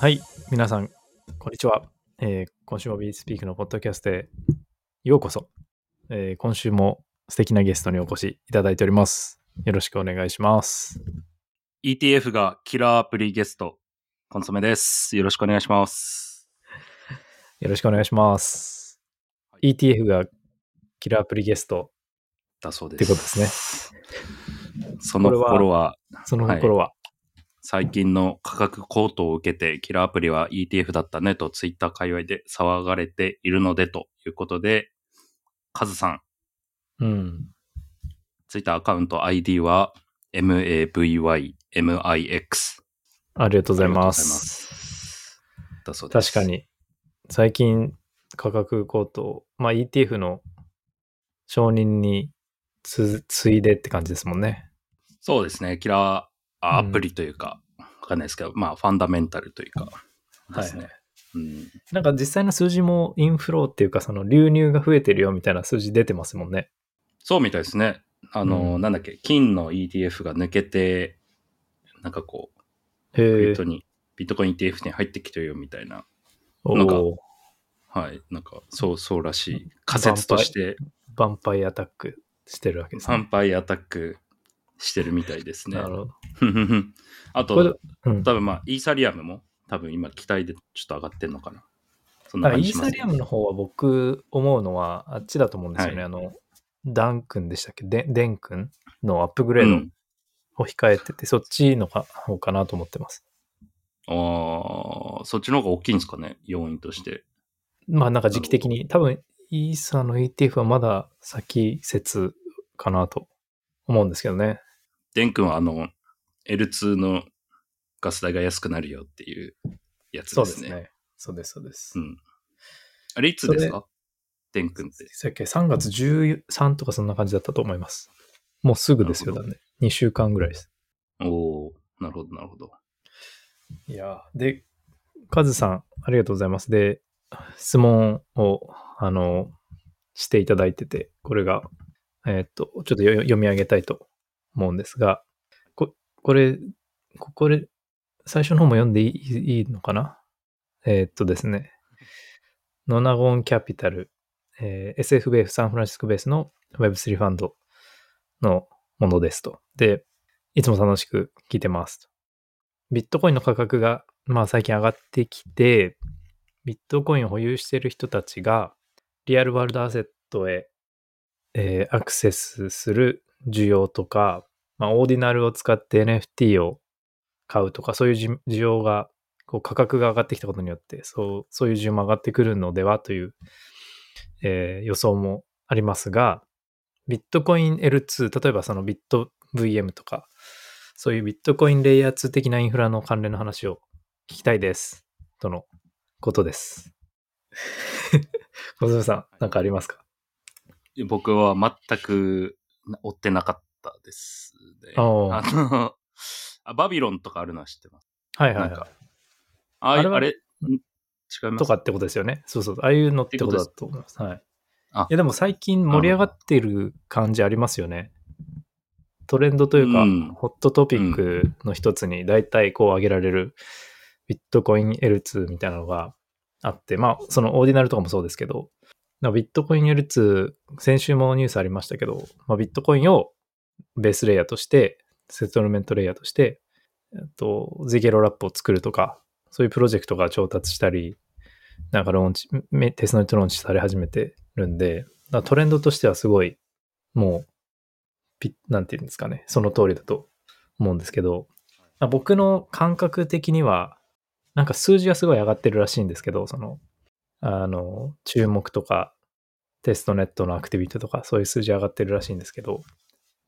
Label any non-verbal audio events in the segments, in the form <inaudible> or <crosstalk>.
はい、皆さん、こんにちは。えー今週も b スピークのポッドキャストへようこそ、えー今週も素敵なゲストにお越しいただいております。よろしくお願いします。ETF がキラーアプリゲスト、コンソメです。よろしくお願いします。よろしくお願いします。ETF がキラーアプリゲスト、だそうってです。ことですその心は、その心は、最近の価格高騰を受けて、キラーアプリは ETF だったねとツイッター界隈で騒がれているのでということで、カズさん、うん。ツイッターアカウント ID は MAVYMIX。ありがとうございます。だそうです。確か。に、最近価格高騰、まあ ETF の承認につついでって感じですもんね。そうですね。キラーアプリというか、わかんないですけど、まあ、ファンダメンタルというか、ですね。はいうんなんか実際の数字もインフローっていうか、その流入が増えてるよみたいな数字出てますもんね。そうみたいですね。あの、うんなんだっけ、金の ETF が抜けて、なんかこう、ビット。に、ビットコイン ETF に入ってきてるよみたいな、なんかはい、なんか、そうそうらしい。仮説として、ヴァンパイアタックしてるわけです反ね。敗アタックしてるみたいですねな。るほど。あと、うん、多分まあ、イーサリアムも、多分今、期待でちょっと上がってんのかな。そんなだからイーサリアムの方は僕思うのはあっちだと思うんですよね。はいあの、ダン君でしたっけ？デデン君のアップグレーうんドを控えてて、そっちの方かなと思ってます。ああ、そっちの方が大きいんですかね、要因として。まあなんか時期的に、多分イーサの ETF はまだ先説かなと思うんですけどね。デン君はあの、L2 のガス代が安くなるよっていうやつでね。そうですすね。そうです、そうです。うん。あれいつですか？デン君って。さっき3月13とかそんな感じだったと思います。もうすぐですよ、だね。2週間ぐらいです。おおなるほど、なるほど。いやーで、カズさん、ありがとうございます。で、質問を、あの、していただいてて、これが、えーっと、ちょっとよ読み上げたいと思うんですが、ここれ、ここで、最初の方も読んでいいいいのかな？えーっとですね、ノナゴンキャピタル、えー SFBF サンフランシスコベースの Web3 ファンドのものですと。で、いつも楽しく聞いてますと。ビットコインの価格が、まあ最近上がってきて、ビットコインを保有している人たちが、リアルワールドアセットへ、えーアクセスする需要とか、まあ、オーディナルを使って NFT を買うとか、そういうじ需要が、こう価格が上がってきたことによって、そう、そういう需要も上がってくるのではという、えー予想もありますが、ビットコイン L2、例えばそのビット VM とか、そういうビットコインレイヤー2的なインフラの関連の話を聞きたいです。とのことです。小泉さん、なんかありますか？僕は全く追ってなかったですね。あのあ、バビロンとかあるのは知ってます？はいはいはい。ああいうあれ、ん違います？とかってことですよね。そうそう。ああいうのってことだと思います。はい。あいやでも最近盛り上がってる感じありますよね。トレンドというか、うんホットトピックの一つに大体こう挙げられるビットコイン L2 みたいなのがあって、まあそのオーディナルとかもそうですけど、ビットコイン L2、先週もニュースありましたけど、まあ、ビットコインをベースレイヤーとして、セトルメントレイヤーとして、えっと、ゼゲロラップを作るとか、そういうプロジェクトが調達したり、なんかローンチ、テストネットローンチされ始めてるんで、トレンドとしてはすごい、もう、ピなんていうんですかね、その通りだと思うんですけど、僕の感覚的には、なんか数字がすごい上がってるらしいんですけど、その、あの、注目とか、テストネットのアクティビティとか、そういう数字上がってるらしいんですけど、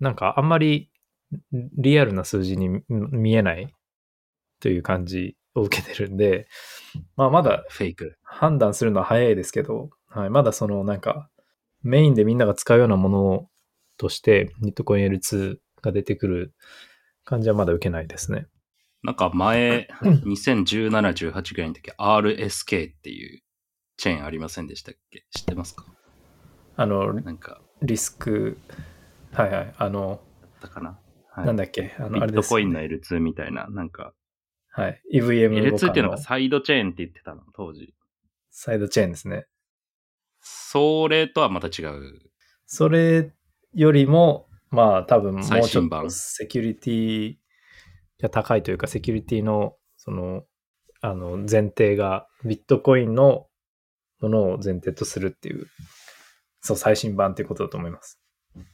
なんかあんまりリアルな数字に見見えないという感じを受けてるんで、まあまだフェイク。判断するのは早いですけど、はい、まだそのなんかメインでみんなが使うようなものとしてビットコイン L2 が出てくる感じはまだ受けないですね。なんか前、2017、18ぐらいの時、RSK っていうチェーンありませんでしたっけ？知ってますか？あの、なんか、リスク、はいはい、あの、だったかな、はい、なんだっけ、あの、ビットコインの L2 みたいな、なんか、はい。EVM 互 L2 っていう換ののがサイドチェーンって言ってたの、当時。サイドチェーンですね。それとはまた違う。それよりも、まあ多分もうちょっとセキュリティが高いというか、セキュリティの、その、あの、前提がビットコインのものを前提とするっていう、そう、最新版っていうことだと思います。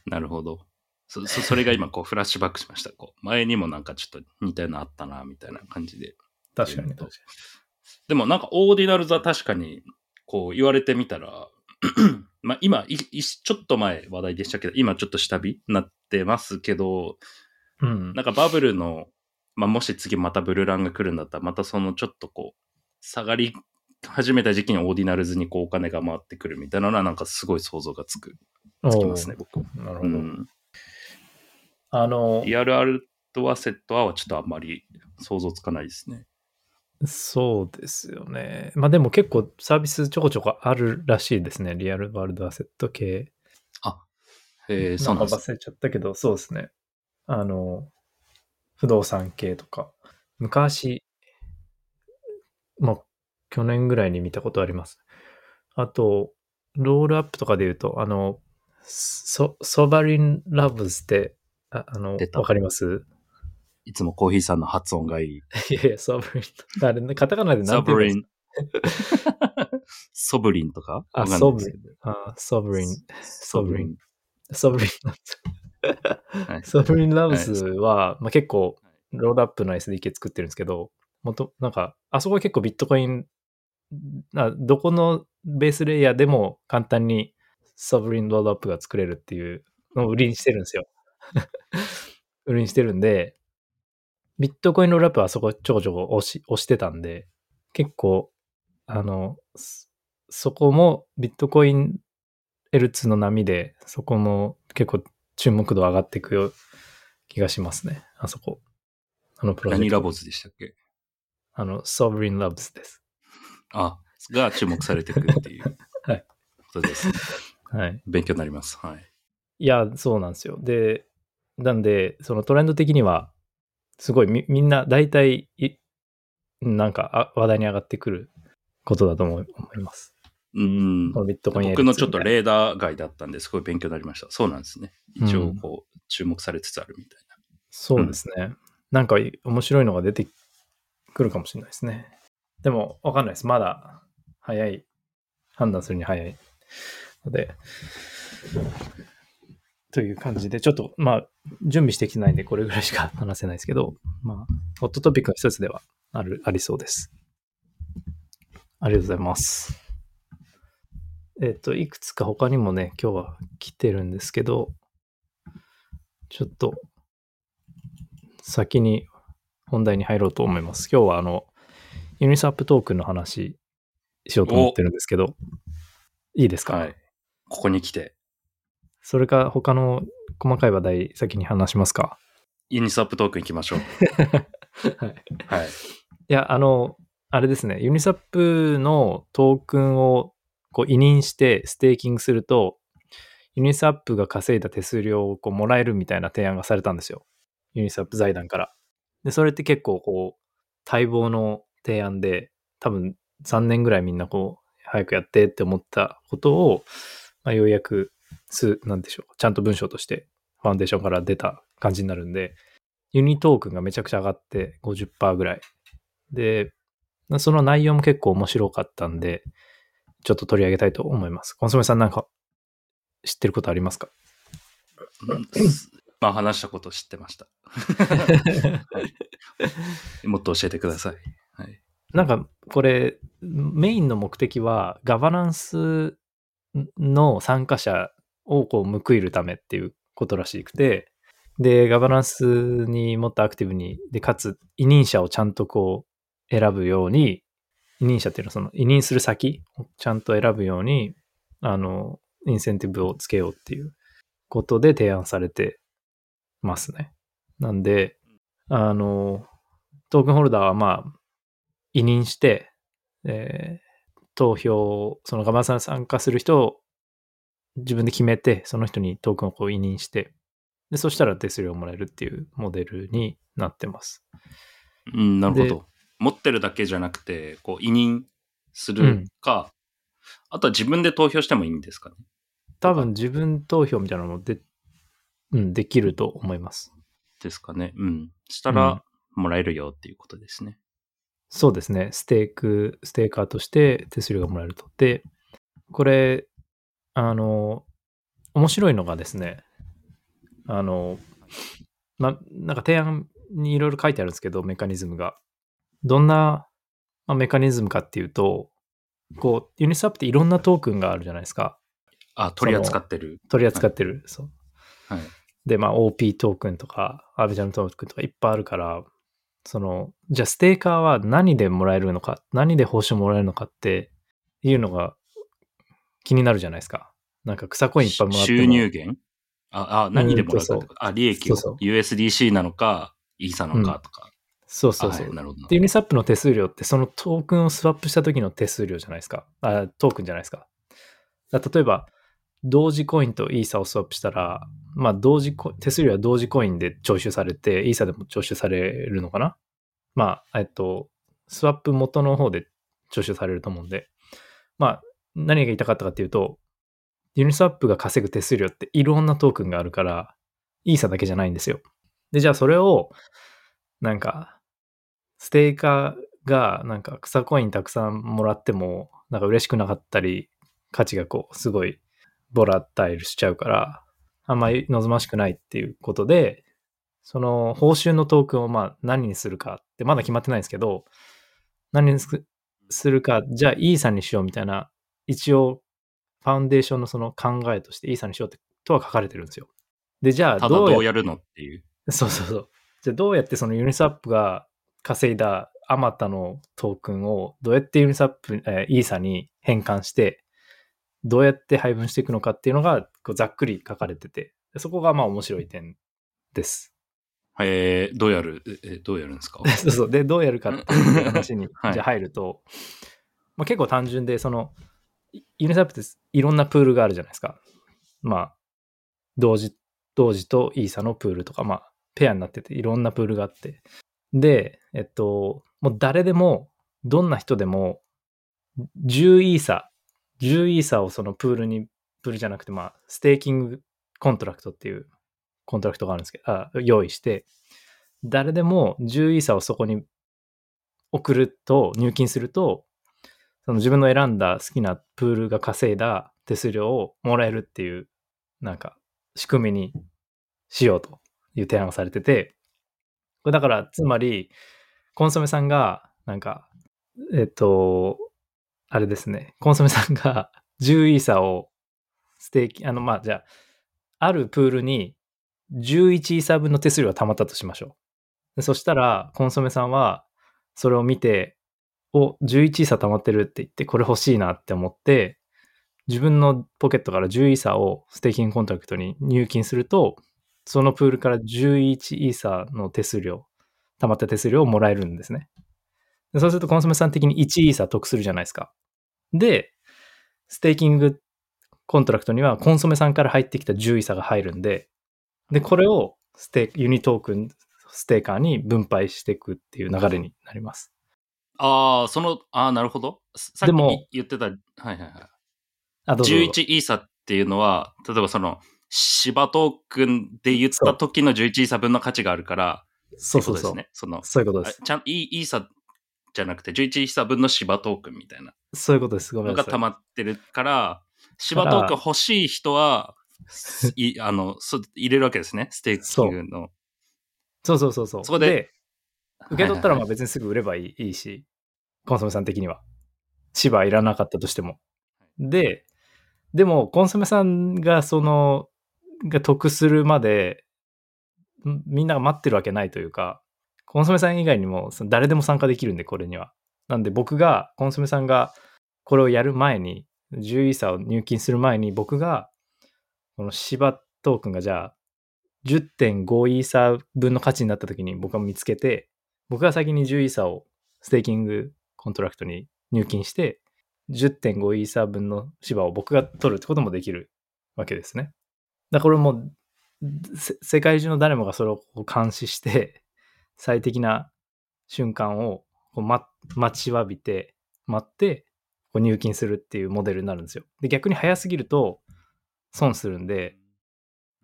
なるほど。そそそれが今こうフラッシュバックしました。こう前にもなんかちょっと似たようなのあったな、みたいな感じで。確かに確かでもなんかオーディナルズは確かにこう言われてみたら、<clears throat> まあ今いいちょっと前話題でしたけど、今ちょっと下火になってますけど、に。うん。なんかバブルの、まあもし次またブルーランが来るんだったら、またそのちょっとこう、下がり始めた時期にオーディナルズにこうお金が回ってくるみたいなのはなんかすごい想像がつく、つきますね、僕なるほど。うん。あの、リアルアルトアセットはちょっとあんまり想像つかないですね。そうですよね。まあでも結構サービスちょこちょこあるらしいですね。リアルワールドアセット系。あ、へえ、そうなんです忘れちゃったけど、そうですね。あの、不動産系とか。昔、まあ、去年ぐらいに見たことあります。あと、ロールアップとかで言うと、あの、ソソバリンラブズって、ああの、わかります？いつもコーヒーさんの発音がいい。<laughs> いやいや、ソブリン。あれね、カタカナで何ソブリて言うんですン。ソブリンとか？あ、ソブリン。あ、ソブリン。ソブリン。ソブリンソブリンラブズは、まあ、結構、ロールアップの SDK 作ってるんですけど、もと、なんか、あそこは結構ビットコイン、あどこのベースレイヤーでも簡単にソブリンロールアップが作れるっていうのを売りにしてるんですよ。<laughs> 売りにしてるんで、ビットコインロールアップはあそこちょこちょこ押し押してたんで、結構、あの、そそこもビットコイン L2 の波で、そこも結構注目度上がっていくよ気がしますね。あそこ。あのプロジェクト。何ラボズでしたっけ？あの、Sovereign Labs です。あ、が注目されてくるっていう。<laughs> はい。ことです。はい。勉強になります。はい。いや、そうなんですよ。で、なんで、そのトレンド的には、すごいみみんな大体い、なんかあ話題に上がってくることだと思い思います。うんこ。のビットコイン僕のちょっと例レーダー外だったんですごい勉強になりました。そうなんですね。一応こう、注目されつつあるみたいな。そうですね。なんかい面白いのが出てくるかもしれないですね。でも、わかんないです。まだ早い。判断するに早いので。という感じで、ちょっと、まあ、準備してきてないんで、これぐらいしか <laughs> 話せないですけど、まあ、ホットトピックの一つではある、ありそうです。ありがとうございます。えっ、と、いくつか他にもね、今日は来てるんですけど、ちょっと、先に本題に入ろうと思います。今日はあの、ユニスワップトークンの話しようと思ってるんですけど、いいですか、はい。ここに来て、それか他の細かい話題先に話しますか？ユニスワップトークン行きましょう。<laughs> はい。はい。いや、あの、あれですね、ユニスワップのトークンをこう委任してステーキングすると、ユニスワップが稼いだ手数料をこうもらえるみたいな提案がされたんですよ。ユニスワップ財団から。で、それって結構こう、待望の提案で、多分3年ぐらいみんなこう、早くやってって思ったことを、まあ、ようやくす、なんでしょう、ちゃんと文章としてファンデーションから出た感じになるんで、ユニトークンがめちゃくちゃ上がって50%ぐらい。で、その内容も結構面白かったんで、ちょっと取り上げたいと思います。コンソメさんなんか知ってることありますか？うんまあ話したこと知ってました。<laughs> はいもっと教えてください。なんかこれメインの目的はガバナンスの参加者をこう報いるためっていうことらしくてでガバナンスにもっとアクティブにでかつ委任者をちゃんとこう選ぶように委任者っていうのはその委任する先をちゃんと選ぶようにあのインセンティブをつけようっていうことで提案されてますね。なんであのトークンホルダーはまあ委任して、えー投票、そのガバナンスに参加する人を自分で決めて、その人にトークンをこう委任して、で、そしたら手数料をもらえるっていうモデルになってます。うん、なるほでど。持ってるだけじゃなくて、こう、委任するか、あとは自分で投票してもいいんですかね。多分自分投票みたいなのもで、うん、できると思います。ですかね。うん。したら、もらえるよっていうことですね。そうですね。ステーク、ステーカーとして手数料がもらえると。で、これ、あの、面白いのがですね、あの、ま、なんか提案にいろいろ書いてあるんですけど、メカニズムが。どんな、まあ、メカニズムかっていうと、こう、ユニスワップっていろんなトークンがあるじゃないですか。あ、取り扱ってる。取り扱ってる。そう。はい。で、まあ OP トークンとか、アービジャルトークンとかいっぱいあるから、その、じゃあステーカーは何でもらえるのか、何で報酬もらえるのかっていうのが気になるじゃないですか。なんか草コインいっぱいもらっても。収入源？あ、あ、何でもらうとあ、利益を？そうそう USDC なのか、イーサなのかとか。そうそうそう。あはいなるほどなで、ユニスワップの手数料ってそのトークンをスワップした時の手数料じゃないですか。あトークンじゃないですか。だ例えば、ドージコインとイーサをスワップしたら、まあドージ手数料はドージコインで徴収されて、イーサでも徴収されるのかな？まあ、えっと、スワップ元の方で徴収されると思うんで、まあ、何が言いたかったかっていうと、ユニスワップが稼ぐ手数料っていろんなトークンがあるから、イーサだけじゃないんですよ。で、じゃあそれを、なんか、ステーカーがなんか草コインたくさんもらっても、なんか嬉しくなかったり、価値がこう、すごいボラタイルしちゃうから、あんまり望ましくないっていうことで、その報酬のトークンをまあ何にするかってまだ決まってないんですけど、何にすするか、じゃあイーサにしようみたいな、一応ファウンデーションのその考えとしてイーサにしようってとは書かれてるんですよ。で、じゃあどうやどうやるのっていう。そうそうそう。じゃあどうやってそのユニスワップが稼いだあまたのトークンをどうやってユニスワップ、えーイーサに変換して、どうやって配分していくのかっていうのがこうざっくり書かれてて、でそこがまあ面白い点です。えー、どうやる、ええどうやるんですか？<laughs> そうそう。で、どうやるかっていう話に <laughs> はいじゃあ入ると、まあ、結構単純で、その、いユニスワップっていろんなプールがあるじゃないですか。まあ、ドージ、ドージとイーサのプールとか、まあ、ペアになってて、いろんなプールがあって。で、えっと、もう誰でも、どんな人でも、10イーサ、10イーサをそのプールに、プールじゃなくて、まあ、ステーキングコントラクトっていうコントラクトがあるんですけど、あ用意して、誰でも10イーサをそこに送ると、入金すると、その自分の選んだ好きなプールが稼いだ手数料をもらえるっていう、なんか、仕組みにしようという提案がされてて、これだから、つまり、コンソメさんが、なんか、えっと、あれですね、コンソメさんが10イーサをステーキ、あの、まあ、じゃあ、あるプールに11イーサ分の手数料が溜まったとしましょう。そしたら、コンソメさんは、それを見て、お、11イーサ溜まってるって言って、これ欲しいなって思って、自分のポケットから10イーサをステーキングコントラクトに入金すると、そのプールから11イーサの手数料、溜まった手数料をもらえるんですね。でそうするとコンソメさん的に1イーサ得するじゃないですか。で、ステーキングコントラクトにはコンソメさんから入ってきた10イーサが入るんで、で、これをステユニトークン、ステーカーに分配していくっていう流れになります。ああ、その、ああ、なるほど。ささっでもき言ってた、はいはいはい。あ、どうぞどうぞ11イーサっていうのは、例えばその、芝トークンで言った時の11イーサ分の価値があるから、そうそうそう。ってことですね。その、そういうことです。あちゃんイーイーサじゃなくて、11イーサ分の芝トークンみたいなそういうことです。ごめんなさい。まってるから、芝トークン欲しい人は、い <laughs> あのそ入れるわけですね、ステーキングの。そうそうそうそう。そこで受け取ったらまあ別にすぐ売ればいいいいし、コンソメさん的には。芝いらなかったとしても。で、でも、コンソメさんがその、が得するまで、んみんなが待ってるわけないというか、コンソメさん以外にも誰でも参加できるんで、これには。なんで僕が、コンソメさんがこれをやる前に、10イーサを入金する前に、僕が、このシバトークンがじゃあ、10.5イーサ分の価値になった時に僕が見つけて、僕が先に10イーサをステーキングコントラクトに入金して、10.5イーサ分のシバを僕が取るってこともできるわけですね。だからこれも世界中の誰もがそれを監視して、最適な瞬間をこう、ま、待ちわびて、待って、こう入金するっていうモデルになるんですよ。で、逆に早すぎると損するんで、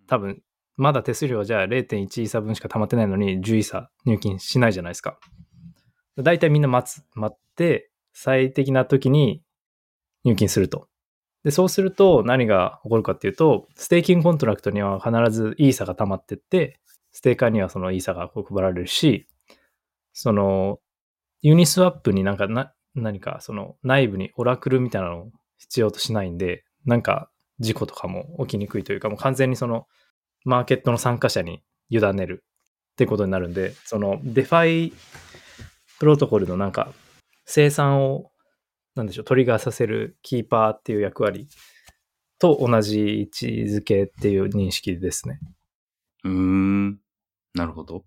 多分、まだ手数料じゃあ0.1イーサ分しか溜まってないのに10イーサ入金しないじゃないですか。だいたいみんな待つ、待って、最適な時に入金すると。で、そうすると何が起こるかっていうと、ステーキングコントラクトには必ずイーサが溜まってって、ステーカーにはそのイーサがこう配られるし、その、ユニスワップになんかな、何かその内部にオラクルみたいなのを必要としないんで、なんか事故とかも起きにくいというか、もう完全にそのマーケットの参加者に委ねるってことになるんで、その DeFi プロトコルのなんか清算をなんでしょう、トリガーさせるキーパーっていう役割と同じ位置づけっていう認識ですね。うん。なるほど。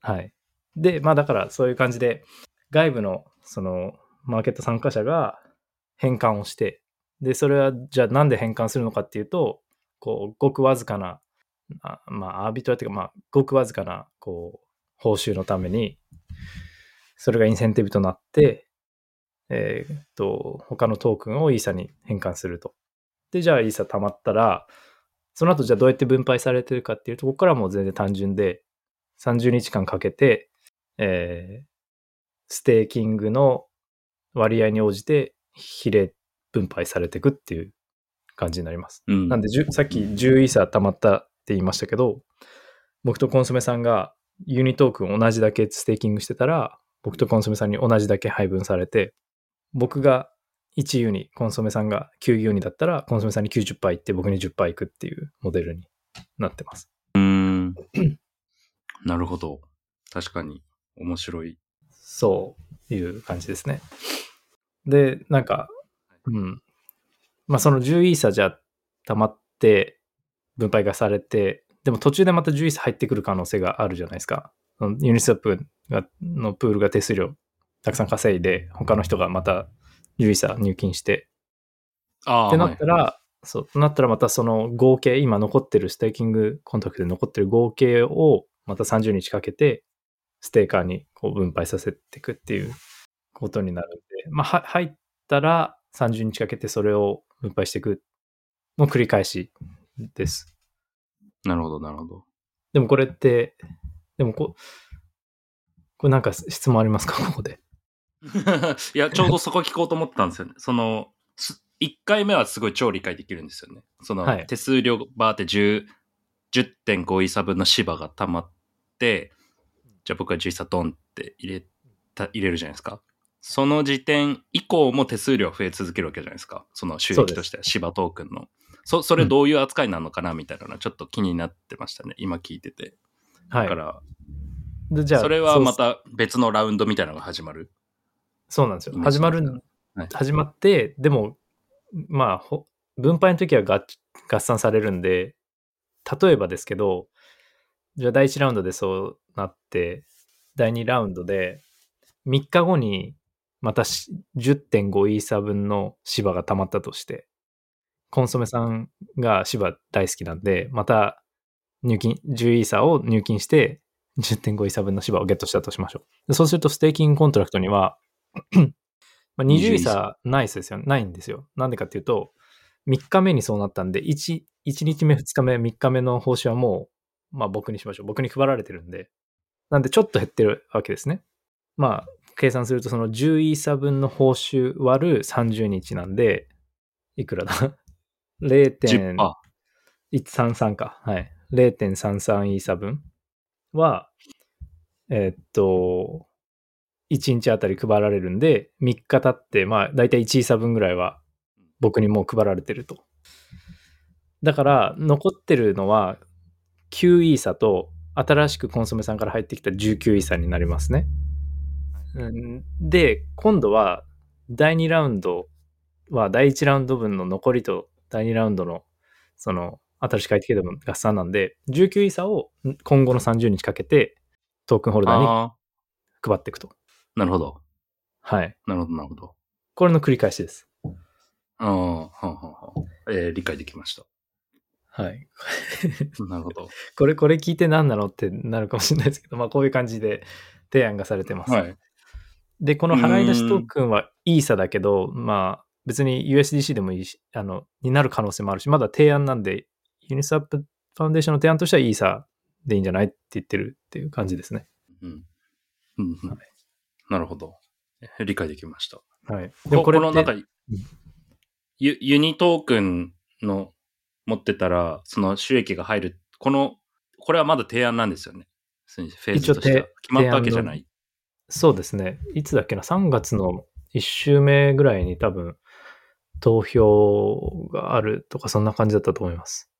はい。で、まあだからそういう感じで、外部のそのマーケット参加者が変換をして、で、それはじゃあなんで変換するのかっていうと、こう、ごくわずかな、あまあ、アービトラっていうか、まあ、ごくわずかな、こう、報酬のために、それがインセンティブとなって、えーっと、他のトークンをイーサに変換すると。で、じゃあイーサ溜まったら、その後じゃあどうやって分配されてるかっていうと、ここからはもう全然単純で、30日間かけて、えーステーキングの割合に応じて比例分配されていくっていう感じになります。うん。なんで、10さっき10イーサ溜まったって言いましたけど、僕とコンソメさんがユニトークン同じだけステーキングしてたら、僕とコンソメさんに同じだけ配分されて、僕が1ユニ、コンソメさんが9ユニだったら、コンソメさんに90%いって僕に10%いくっていうモデルになってます。うーん。<clears throat> なるほど。確かに面白い。そういう感じですね。で、なんか、うん。まあその10イーサじゃ溜まって分配がされて、でも途中でまた10イーサ入ってくる可能性があるじゃないですか。ユニスワップがのプールが手数料たくさん稼いで、他の人がまた10イーサ入金して、ああ、ってなはいったら、そう、となったらまたその合計、今残ってるステーキングコンタクトで残ってる合計をまた30日かけて、ステーカーにこう分配させていくっていうことになるんで、まあ、は入ったら30日かけてそれを分配していくの繰り返しです。なるほど、なるほど。でもこれって、でもこ、これなんか質問ありますか？ここで。<laughs> いや、ちょうどそこ聞こうと思ったんですよね。その、す1回目はすごい超理解できるんですよね。その、はい手数料バーって10 10.5イーサ分の芝が溜まって、じゃあ僕は10イーサドンって入れた、入れるじゃないですか。その時点以降も手数料増え続けるわけじゃないですか。その収益としては芝トークンの。そ、それどういう扱いなのかなみたいなのはちょっと気になってましたね。今聞いてて。はいだか。ら、でじゃあ、それはまた別のラウンドみたいなのが始まる。そうなんですよ。始まる、はい始まって、でも、まあ、ほ分配の時は合合算されるんで、例えばですけど、じゃあ第1ラウンドでそうなって、第2ラウンドで、3日後にまたし10.5イーサ分の芝が溜まったとして、コンソメさんが芝大好きなんで、また入金、10イーサを入金して、10.5イーサ分の芝をゲットしたとしましょう。でそうすると、ステーキングコントラクトには、まあ、20イーサないですよ。ないんですよ。なんでかっていうと、3日目にそうなったんで、1、1日目、2日目、3日目の報酬はもう、まあ僕にしましょう。僕に配られてるんで。なんでちょっと減ってるわけですね。まあ、計算するとその10イーサ分の報酬割る30日なんで、いくらだ ?0. 10%。133か。はい。0.33イーサ分は、えーっと、1日あたり配られるんで、3日経って、まあ、だいたい1イーサ分ぐらいは僕にもう配られてると。だから、残ってるのは9イーサと、新しくコンソメさんから入ってきた19イーサになりますね。うんで、今度は、第2ラウンドは、第1ラウンド分の残りと、第2ラウンドの、その、新しく入ってきた分合算なんで、19イーサを今後の30日かけて、トークンホルダーにあ配っていくと。あ、なるほど。はい。なるほど、なるほど。これの繰り返しです。ああ、はんはんはん。えー理解できました。はい。なるほど。<laughs> これ、これ聞いて何なのってなるかもしれないですけど、まあこういう感じで、提案がされてます。はい。で、この払い出しトークンはイーサだけど、まあ、別に USDC でもいいし、あの、になる可能性もあるし、まだ提案なんで、 Uniswap Foundation の提案としてはイーサでいいんじゃないって言ってるっていう感じですね。うん。うんうんなるほど。理解できました。はい。ででもこれこのなんか、ユユニトークンの持ってたら、その収益が入る。この、これはまだ提案なんですよね。フェーズとして決まったわけじゃない。そうですね。いつだっけな、3月の1週目ぐらいに多分、投票があるとか、そんな感じだったと思います。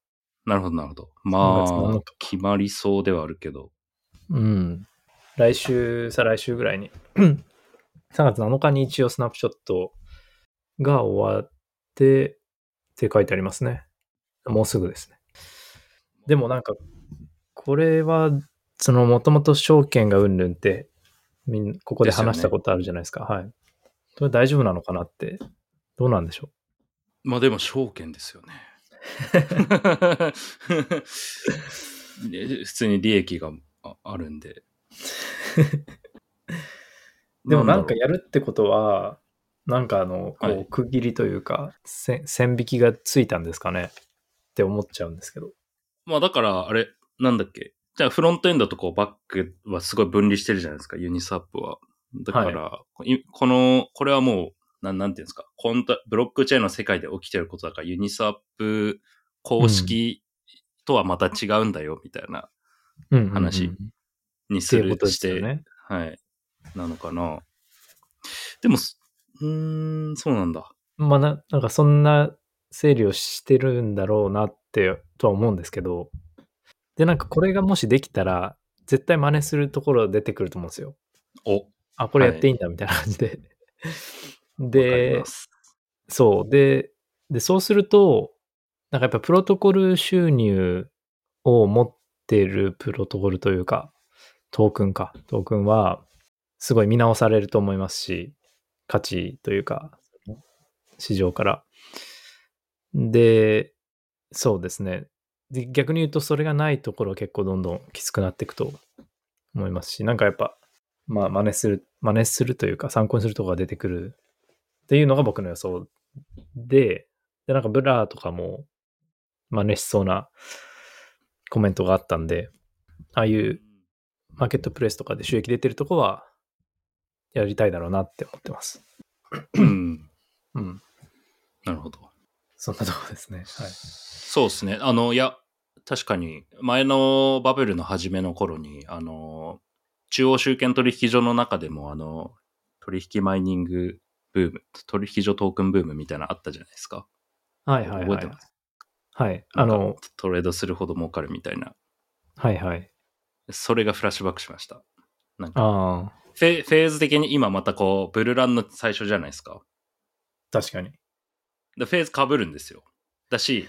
なるほど、なるほど。3ま月7あ日、決まりそうではあるけど。うん。来週、再来週ぐらいに。<clears throat> 3月7日に一応スナップショットが終わって、って書いてありますね。もうすぐですね。でもなんか、これは、その、もともと証券がうんぬんって、みんここで話したことあるじゃないですか。はい。それ大丈夫なのかなって、どうなんでしょまあでも証券ですよね。で <laughs> <laughs> 普通に利益がああるんで。う。<laughs> でもなんかやるってことは、なんかあの、こはいう区切りというか、せ線引きがついたんですかね？って思っちゃうんですけど。うまあだから、あれ、なんだっけ？じゃあフロントエンドとこうバックはすごい分離してるじゃないですか、ユニスワップは。だから、いこの、これはもう、なんなんていうんですか、コンタブロックチェーンの世界で起きてることだから、ユニスワップ公式とはまた違うんだよ、みたいな、話っにするして、ね。はい。なのかな。でも、すうーん、そうなんだ。まあな、なんかそんな整理をしてるんだろうなって、とは思うんですけど。で、なんかこれがもしできたら、絶対真似するところ出てくると思うんですよ。お、あ、これやっていいんだみたいな感じで。わかりで。そう。で、で、そうすると、なんかやっぱプロトコル収入を持ってるプロトコルというか、トークンか。トークンは、すごい見直されると思いますし、価値というか、市場から。で、そうですね。で逆に言うと、それがないところ結構どんどんきつくなっていくと思いますし、なんかやっぱ、まあ、真似する、真似するというか、参考にするところが出てくるっていうのが僕の予想で、で、なんか Blur とかも真似しそうなコメントがあったんで、ああいうマーケットプレイスとかで収益出てるとこはやりたいだろうなって思ってます。うん。うん。なるほど。そんなとこですね。はい。そうですね。あの、いや、確かに、前のバブルの初めの頃に、あの、中央集権取引所の中でも、あの、取引マイニングブーム、取引所トークンブームみたいなのあったじゃないですか。はいはいはい覚えてま。す？はい。あの、トレードするほど儲かるみたいな。はいはい。それがフラッシュバックしました。なんか、フェフェーズ的に今またこう、ブルランの最初じゃないですか。確かに。でフェーズ被るんですよ。だし、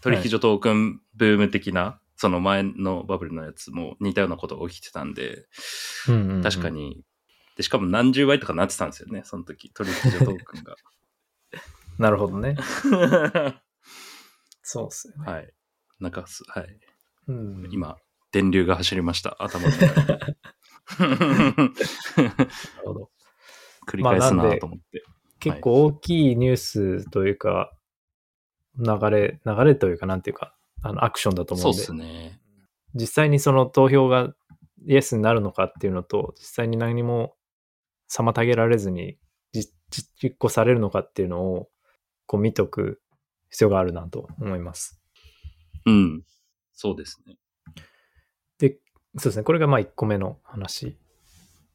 取引所トークンブーム的な、その前のバブルのやつも似たようなことが起きてたんで、うんうんうん確か。に。で、しかも何十倍とかなってたんですよね、その時、取引所トークンが。<laughs> なるほどね。<laughs> そうっすよね。はい。なんかす、はい。うん、今、電流が走りました、頭の中に。なるほど。繰り返すまあなと思って。<laughs> 結構大きいニュースというか、流れ、流れというか、なんていうか、あの、アクションだと思そううんで、っすね。実際にその投票がイエスになるのかっていうのと、実際に何も妨げられずに実実行されるのかっていうのを、こう見とく必要があるなと思います。うん。そうですね。で、そうですね。これがまあ1個目の話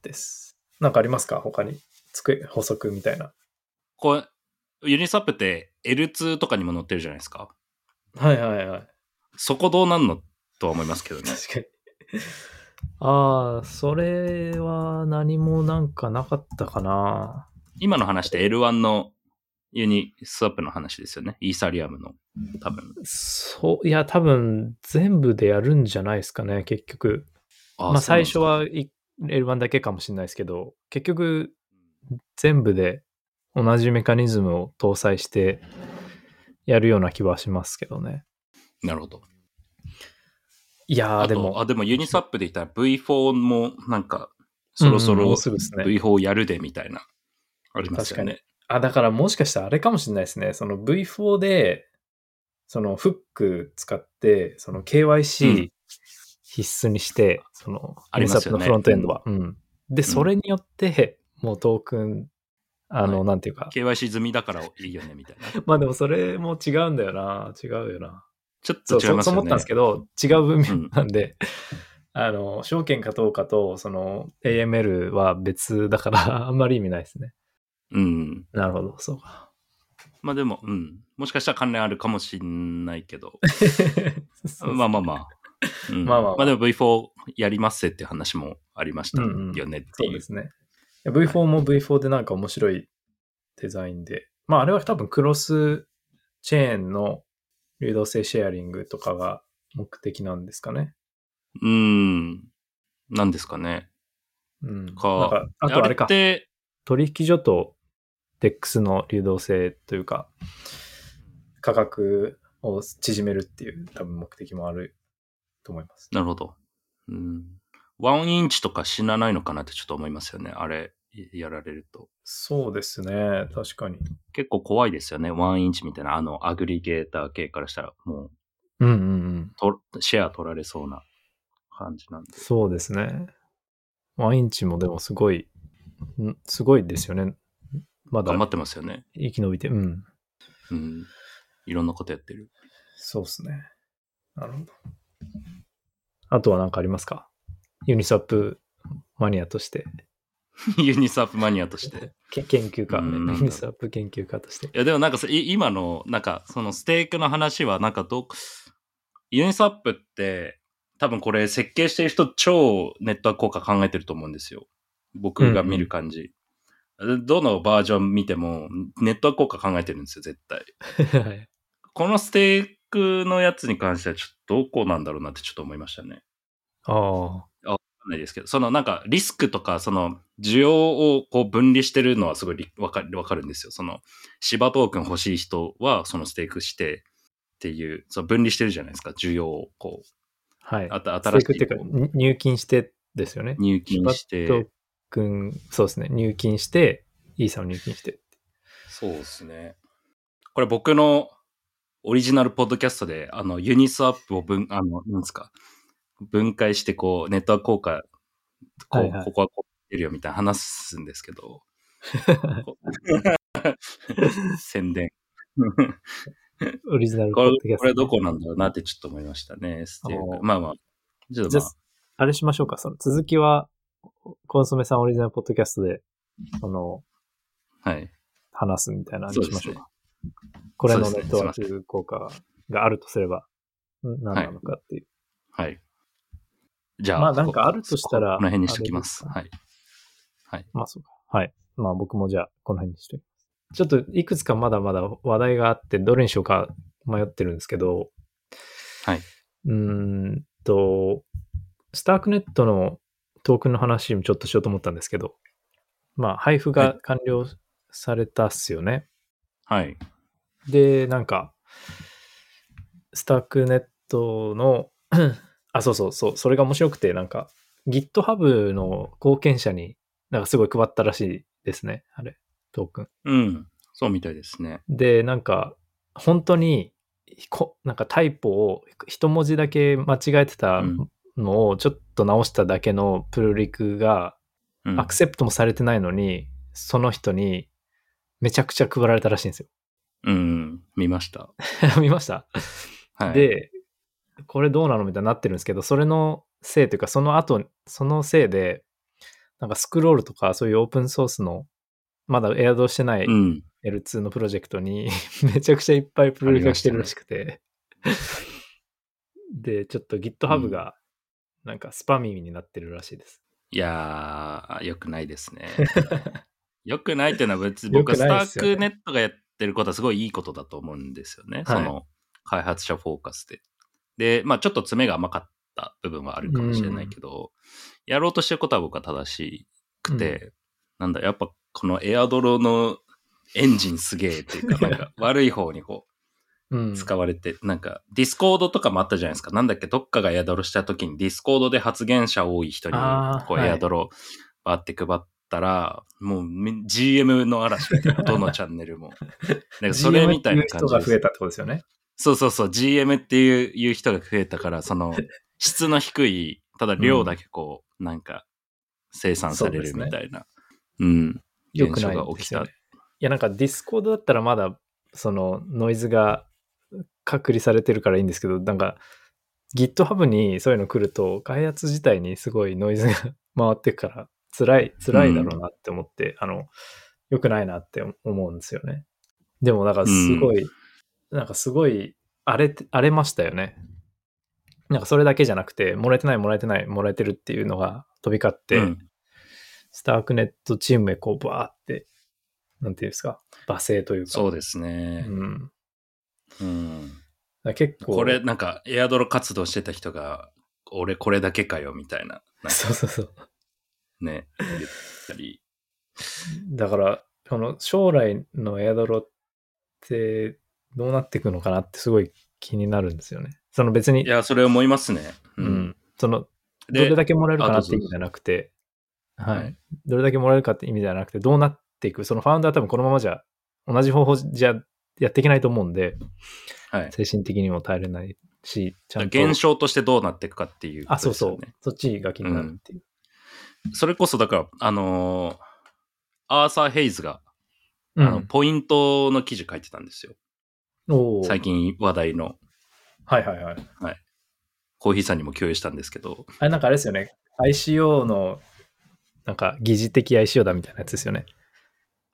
です。なんかありますか？他に？つく補足みたいな。これ、ユニスワップって L2 とかにも載ってるじゃないですか。はいはいはい。そこどうなんのとは思いますけどね。確かに。ああ、それは何もなんかなかったかな。今の話って L1 のユニスワップの話ですよね。イーサリアムの。多分。そう、いや、多分全部でやるんじゃないですかね、結局。あまあ最初はい L1 だけかもしれないですけど、結局全部で同じメカニズムを搭載してやるような気はしますけどね。だなるほど。いやー、でも、あ、でもユニスワップで言ったら V4 もなんかそろそろうんうんもうすぐですね V4 やるでみたいな、ありますよね。あ、だからもしかしたらあれかもしれないですね。その V4 で、そのフック使って、そのう KYC ん必須にして、その、ありますよねインスタップのフロントエンドは。うん。で、それによって、もうトークン、あの、はいなんていうか。KYC 済みだからいいよねみたいな。まあでもそれも違うんだよな。違うよな。ちょっそう、と違いますよね。そうそう思ったんですけど、違う文うん面なんで、あの、証券かどうかと、その AML は別だから、あんまり意味ないですね。うん。なるほど、そうか。まあでも、うん。もしかしたら関連あるかもしんないけど。<laughs> まあまあまあ。うんまあまあまあでも V4 やりますって話もありましたうんうんよねっていう。そうですね。いや V4 も V4 でなんか面白いデザインで。まああれは多分クロスチェーンの流動性シェアリングとかが目的なんですかね。うん。なんですかね。うん。かか、あとあれかっ。て、取引所と DEX の流動性というか、価格を縮めるっていう多分目的もあると思います。なるほど。うん。ワンインチとか死なないのかなってちょっと思いますよね。あれ、やられると。そうですね。確かに。結構怖いですよね。ワンインチみたいな、あの、アグリゲーター系からしたら、もううんうんうん。と、シェア取られそうな感じなんで。そうですね。ワンインチもでもすごい、んすごいですよね。まだ頑張ってますよね。生き延びて。うん。うん。いろんなことやってる。そうですね。なるほど。あとは何かありますか？ユニスワップマニアとして。<laughs> ユニスワップマニアとして。け研究家、うんね。 Uniswap 研究家として。いや、でもなんか今の、なんか、そのステークの話は、なんかど、 Uniswap って、多分これ設計してる人超ネットワーク効果考えてると思うんですよ。僕が見る感じ。どのバージョン見ても、ネットワーク効果考えてるんですよ、絶対。はいこのステークのやつに関しては、ちょっとどこなんだろうなってちょっと思いましたね。ああ。わかんないですけど、そのなんかリスクとか、その需要をこう分離してるのはすごいりわかかるんですよ。その芝トークン欲しい人はそのステークしてっていう、その分離してるじゃないですか、需要をこう、はい。あたステ新しいークっていうか、に入金してですよね。入金しシバトて、君、そうですね。入金して、イーサを入金して。そうですね。これ僕のオリジナルポッドキャストで、あの、ユニスワップを分、あの、なんですか、分解してこう、ネットワーク効果、こう、はいはいここはこう出るよみたいな話すんですけど、宣伝。オリジナルポこれッドキャスト、これどこなんだろうなってちょっと思いましたね。まあまあ。ちょっじゃあとまあ、あれしましょうか。その続きは、コンソメさんオリジナルポッドキャストで、あの、はい。話すみたいなのにしましょうか？そうこれのネットワーク効果があるとすれば、ん何なのかっていう。はい。じゃあ、まあなんかあるとしたらここの辺にしときます。あはい。はい。まあそうか。はい。まあ僕もじゃあこの辺にしておきます。ちょっといくつかまだまだ話題があって、どれにしようか迷ってるんですけど、はい。うーんと、スタークネットのトークンの話もちょっとしようと思ったんですけど、まあ配布が完了されたっすよね。はい。で、なんか、スタークネットの、<clears throat> あ、そうそうそう、それが面白くて、なんか、GitHub の貢献者に、なんかすごい配ったらしいですね、あれ、トークン。うん。そうみたいですね。で、なんか、本当に、こなんかタイプを一文字だけ間違えてたうんのをちょっと直しただけのプルリクが、うんアクセプトもされてないのに、その人にめちゃくちゃ配られたらしいんですよ。うん。見ました。<laughs> 見ました？はい。、で、これどうなのみたいになってるんですけど、それのせいというか、その後、そのせいで、なんかスクロールとかそういうオープンソースの、まだエアドしてないうん。L2 のプロジェクトに <laughs> めちゃくちゃいっぱいプロリクが来てるらしくて、で、ちょっと GitHub がなんかスパミーになってるらしいです。いやー、よくないですね。<laughs> よくないっていうのは別に僕はスタークネットがやってることはすごいいいことだと思うんですよね。はいその開発者フォーカスで。で、まあちょっと詰めが甘かった部分はあるかもしれないけど、やろうとしてることは僕は正しくて、なんだ、やっぱこのエアドロのエンジンすげえっていうか、なんか <laughs> 悪い方にこうんう使われて、なんか Discord とかもあったじゃないですか。なんだっけ、どっかがエアドロした時に Discord で発言者多い人にこうエアドロバーって配ったら、もうみ GM の嵐みたいな、<laughs> どのチャンネルも。なんかそれみたいな感じ人が増えたってことですよね。そうそうそう、GM っていういう人が増えたから、その、<laughs> 質の低い、ただ量だけこう、なんか、生産されるみたいな。うん。よくないね。いや、なんか Discord だったらまだ、そのノイズが隔離されてるからいいんですけど、なんか GitHub にそういうの来ると、開発自体にすごいノイズが <laughs> 回ってくから、辛い、辛いだろうなって思って、あの、良くないなって思うんですよね。でも、だからすごい、なんかすごい荒れて、荒れましたよね。なんかそれだけじゃなくて、もらえてない、もらえてない、もらえてるっていうのが飛び交って、うんスタークネットチームへこうバーって、なんていうんですか、罵声というか。そうですね。うん。うん。ら結構。これ、なんか、エアドロ活動してた人が、俺これだけかよ、みたいな。なそうそうそう。ね、言ったり。だから、この将来のエアドロってどうなっていくのかなってすごい気になるんですよね。その別に、いや、それ思いますね。う。うんその、どでれだけもらえるかなって意味じゃなくて、ははいい。どれだけもらえるかって意味じゃなくて、どうなっていく？そのファウンダーは多分このままじゃ、同じ方法じゃやっていけないと思うんで、はい。精神的にも耐えれないし、ちゃんと。現象としてどうなっていくかっていう、あ、そうそうね。。そっちが気になるっていう。それこそ、だから、あのーアーサー・ヘイズが、うあのポイントの記事書いてたんですよ。最近話題の、はいはいはい。コーヒーさんにも共有したんですけど、あれなんかあれですよね。ICO の、なんか疑似的 ICO だみたいなやつですよね。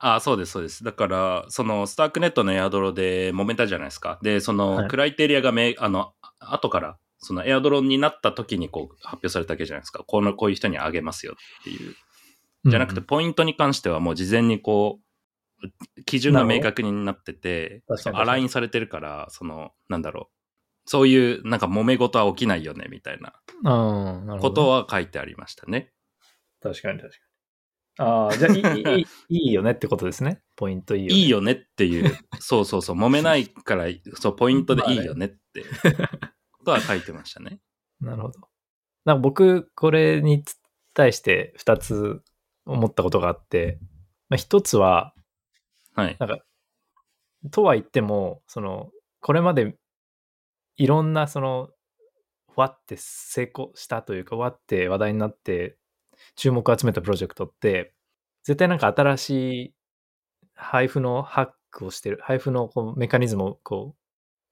あそうです、そうです。だから、その、スタークネットのエアドロで揉めたじゃないですか。で、その、はいクライテリアがめ、あの、後から、そのエアドロになった時にこう発表されたわけじゃないですか。この、こういう人にあげますよっていう。じゃなくて、うんポイントに関してはもう事前にこう、基準が明確になってて、アラインされてるから、その、なんだろう。そういう、なんか揉め事は起きないよね、みたいな。ことは書いてありましたね。確かに確かに。ああ、じゃあいいいい <laughs> いいよねってことですね。ポイントいいよ、ね。いいよねっていう、そうそうそう、揉めないから、そう、ポイントでいいよねって、<laughs> ことは書いてましたね。なるほど。なんか僕、これに対して2つ思ったことがあって、まあ、1つは、はい。なんか、とは言っても、その、これまでいろんな、その、わって成功したというか、わって話題になって、注目を集めたプロジェクトって、絶対なんか新しい配布のハックをしてる、配布のこうメカニズムをこう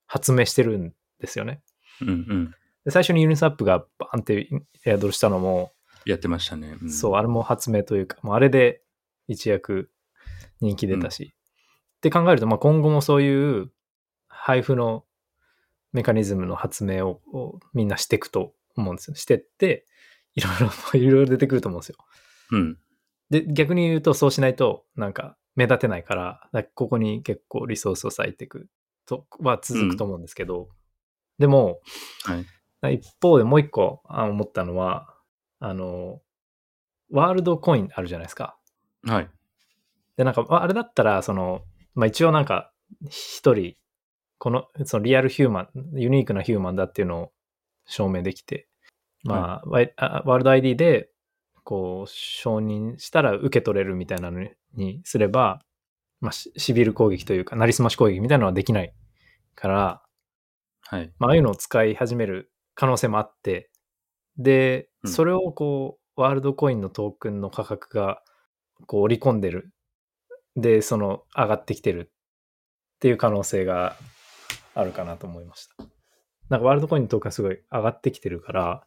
発明してるんですよね。うんうん。で最初にユニスアップがバーンってエアドルしたのも、やってましたね。んそう、あれも発明というか、もうあれで一躍人気出たし。って考えると、まあ、今後もそういう配布のメカニズムの発明ををみんなしていくと思うんですよ。してって、いろいろ、<laughs> いろいろ出てくると思うんですよ。うん。で、逆に言うと、そうしないと、なんか、目立てないから、だここに結構リソースを割いていくとは続くと思うんですけど、でも、はい。一方でもう一個あ思ったのは、あの、ワールドコインあるじゃないですか。はい。で、なんか、ああれだったら、その、まあ一応なんか、一人、この、そのリアルヒューマン、ユニークなヒューマンだっていうのを証明できて、まあ、ワイあワールド ID で、こう、承認したら受け取れるみたいなのににすれば、まあ、シシビル攻撃というか、なりすまし攻撃みたいなのはできないから、はい。まあ、ああいうのを使い始める可能性もあって、で、うんそれをこう、ワールドコインのトークンの価格が、こう、織り込んでる。で、その、上がってきてるっていう可能性があるかなと思いました。なんか、ワールドコインのトークンがすごい上がってきてるから、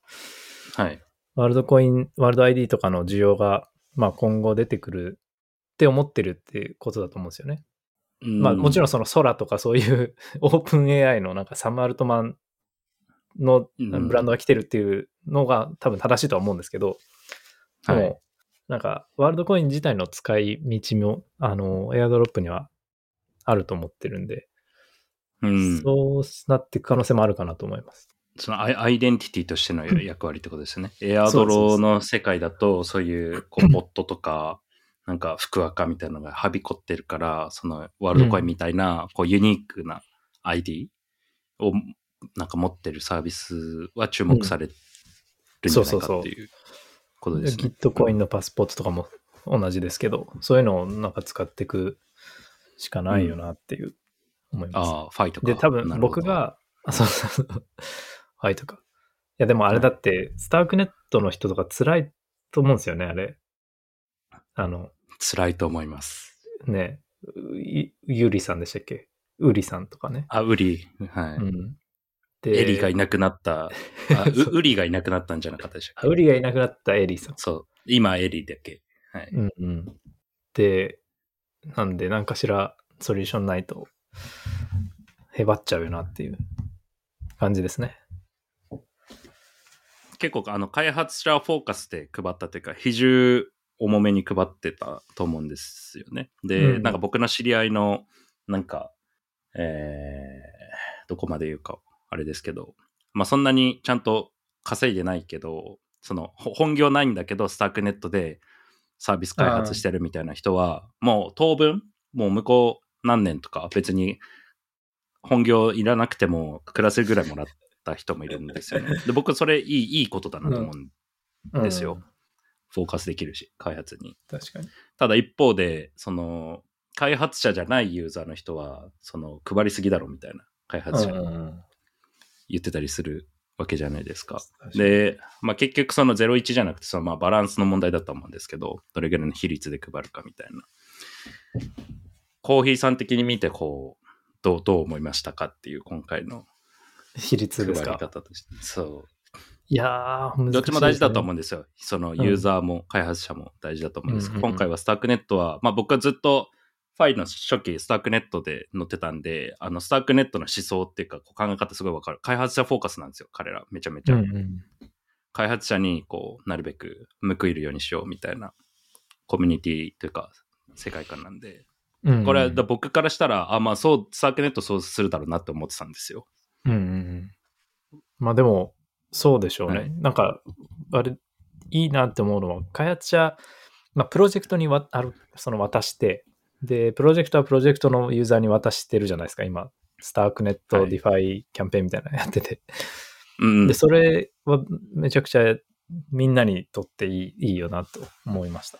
はい。ワールドコイン、ワールド ID とかの需要が、まあ、今後出てくるって思ってるっていうことだと思うんですよね。まあもちろんその空とかそういう <laughs> オープン AI のなんかサム・アルトマンのうんブランドが来てるっていうのが多分正しいとは思うんですけど、でも、はいなんかワールドコイン自体の使い道もあのエアドロップにはあると思ってるんで、うん。そうなっていく可能性もあるかなと思います。そのアイアイデンティティとしての役割ってことですよね。エアドロの世界だと、そういう、こう、ボットとか、なんか、福赤みたいなのがはびこってるから、その、ワールドコインみたいな、こう、ユニークな ID を、なんか持ってるサービスは注目されるんじゃないかっていう。ことですね。ギットコインのパスポートとかも同じですけど、そういうのをなんか使っていくしかないよなっていう思います。ああ、ファイトか。で、多分僕、が、あ、そうそうそう。はいとか。いや、でもあれだって、スタークネットの人とか辛いと思うんですよね、あれ。あの、辛いと思います。ね、うゆゆりさんでしたっけ？うりさんとかね。あ、ウリ、はい。うん。で、エリがいなくなった、あ <laughs> うウリがいなくなったんじゃなかったでしたっけ？あウリがいなくなったエリさん。そう。今、エリだけ？はい。うんうん。で、なんで、何かしらソリューションないと、へばっちゃうよなっていう感じですね。結構、あの、開発者フォーカスで配ったというか、比重重めに配ってたと思うんですよね。で、うんなんか僕の知り合いの、なんか、えー、どこまで言うか、あれですけど、まあそんなにちゃんと稼いでないけど、その、ほ本業ないんだけど、スタークネットでサービス開発してるみたいな人は、もう当分、もう向こう何年とか別に本業いらなくても暮らせるぐらいもらった人もいるんですよね。<laughs> で、僕それいい、いいことだなと思うんうんですよフォーカスできるし、開発に。確かに。ただ一方で、その、開発者じゃないユーザーの人は、その、配りすぎだろみたいな、開発者言ってたりするわけじゃないですか。で、まあ結局その01じゃなくて、そのまあバランスの問題だと思うんですけど、どれぐらいの比率で配るかみたいな。コーヒーさん的に見て、こう、どう、どう思いましたかっていう今回の比率配りですか？方として。そう。いやー、難しいどっちも大事だと思う。うんですよ。そのユーザーも開発者も大事だと思うんですけど、うんうんうん今回はスタークネットは、まあ僕はずっとファイの初期スタークネットで載ってたんで、あのスタークネットの思想っていうかこう考え方すごいわかる。開発者フォーカスなんですよ、彼ら。めちゃめちゃ。うんうん開発者にこう、なるべく報いるようにしようみたいなコミュニティというか世界観なんで。うんこれ僕からしたら、あ、まあそう、スタークネットそうするだろうなって思ってたんですよ。うんうんうん。まあでも、そうでしょうね。はいなんか、あれ、いいなって思うのは、開発者、まあ、プロジェクトにわあるその渡して、で、プロジェクトはプロジェクトのユーザーに渡してるじゃないですか、今。 Starknet、はい DeFi キャンペーンみたいなのやってて。うんで、。それはめちゃくちゃみんなにとっていいいいよなと思いました。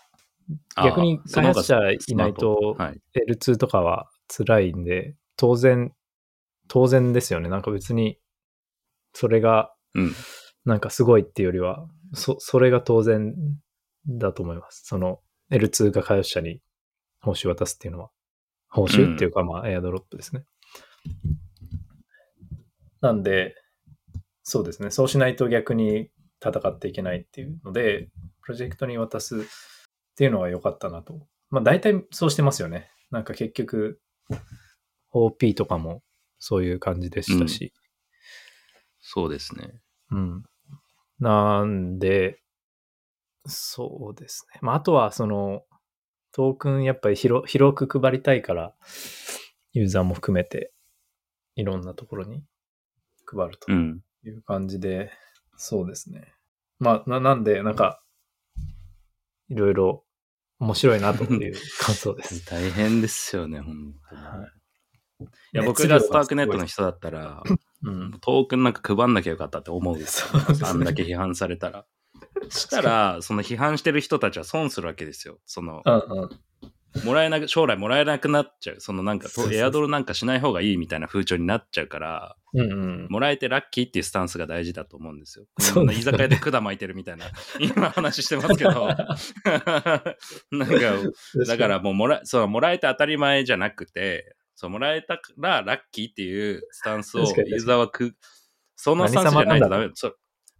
あ逆に開発者いないとその方がスマートはい。L2 とかは辛いんで、当然、当然ですよね。なんか別に、それが、うん。なんかすごいっていうよりは、そ、それが当然だと思います。その、L2 が開発者に報酬渡すっていうのは、報酬っていうか、まあ、エアドロップですね。なんで、そうですね。そうしないと逆に戦っていけないっていうので、プロジェクトに渡すっていうのは良かったなと。まあ大体そうしてますよね。なんか結局、OP とかもそういう感じでしたし。そうですね。うん。なんで、そうですね。まああとはその、トークンやっぱり広広く配りたいから、ユーザーも含めて、いろんなところに配ると。うん。いう感じで、そうですね。まあ、ななんで、なんか、いろいろ面白いなという <laughs> 感想です。大変ですよね、本当に。はいいや、熱僕量ががスタークネットの人だったら、うん。トークンなんか配んなきゃよかったって思う。ですねあんだけ批判されたら。したら、その批判してる人たちは損するわけですよ。その、うんうん。もらえなく、将来もらえなくなっちゃう。そのなんかエアドロなんかしない方がいいみたいな風潮になっちゃうから、うんうん。もらえてラッキーっていうスタンスが大事だと思うんですよ。そうですね居酒屋で管巻いてるみたいな、<laughs> 今話してますけど、<laughs> なんか、だからもうもら、そう、もらえて当たり前じゃなくて、そう、もらえたらラッキーっていうスタンスをユーザーはく、そのスタンスじゃないとダメ。そう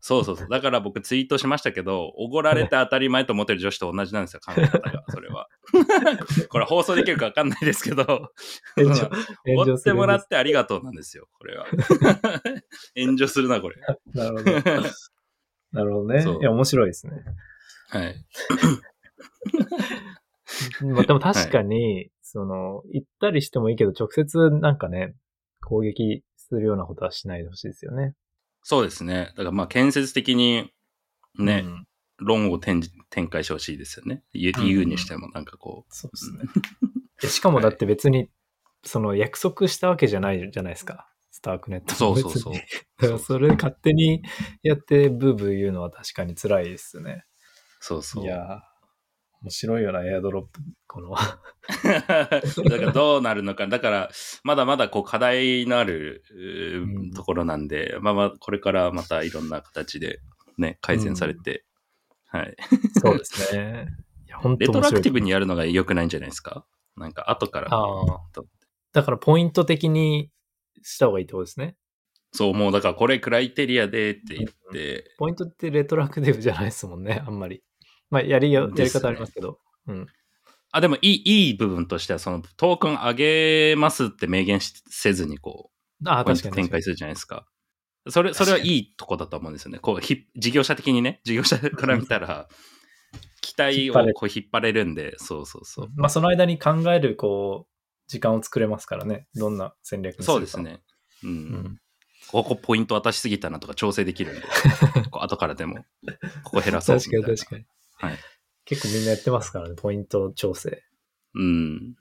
そうそうそう。だから僕ツイートしましたけど、おごられて当たり前と思ってる女子と同じなんですよ、考え方が。それは。<laughs> これ放送できるか分かんないですけど、おご <laughs> ってもらっってありがとうなんですよ、これは。<laughs> 炎上するな、これ。なるほど。なるほどね。いや、面白いですね。はい。まあ、でも確かに、その、行ったりしてもいいけど、直接なんかね、攻撃するようなことはしないでほしいですよね。そうですね。だからまあ建設的にね、うん論を展示展開してほしいですよね。言うにしてもなんかこそうですね。しかもだって別に、その約束したわけじゃないじゃないですか。スタークネットそうそうそう。だからそれ勝手にやってブーブー言うのは確かに辛いですね。そうそう。いやー、面白いよな、エアドロップ。この、<laughs> だからどうなるのか。だから、まだまだこう課題のあるうんところなんで、まあまあ、これからまたいろんな形でね、改善されて、はい。そうですね。<laughs> レトラクティブに。にやるのが良くないんじゃないですか？なんか後から。だから、ポイント的にした方がいいってことですね。そう、もうだからこれクライテリアでって言って、ポイントってレトラクティブじゃないですもんね、あんまり。まあ、やりや、やり方ありますけど。うん。あ、でもいい、いい部分としては、そのトークン上げますって明言しせずにこう、あ確かに。展開するじゃないですか。それ、それはいいとこだと思うんですよね。こう、ひ事業者的にね、事業者から見たら、期待をこう引っ張れるんで、そうそうそう。まあ、その間に考える、こう、時間を作れますからね。どんな戦略そうです。ね。うん。うん。ここポイント渡しすぎたなとか調整できるんで、<laughs> こう後からでも、ここ減らそうみた確いな。かに確かに。はい。結構みんなやってますからね、ポイント調整。うん。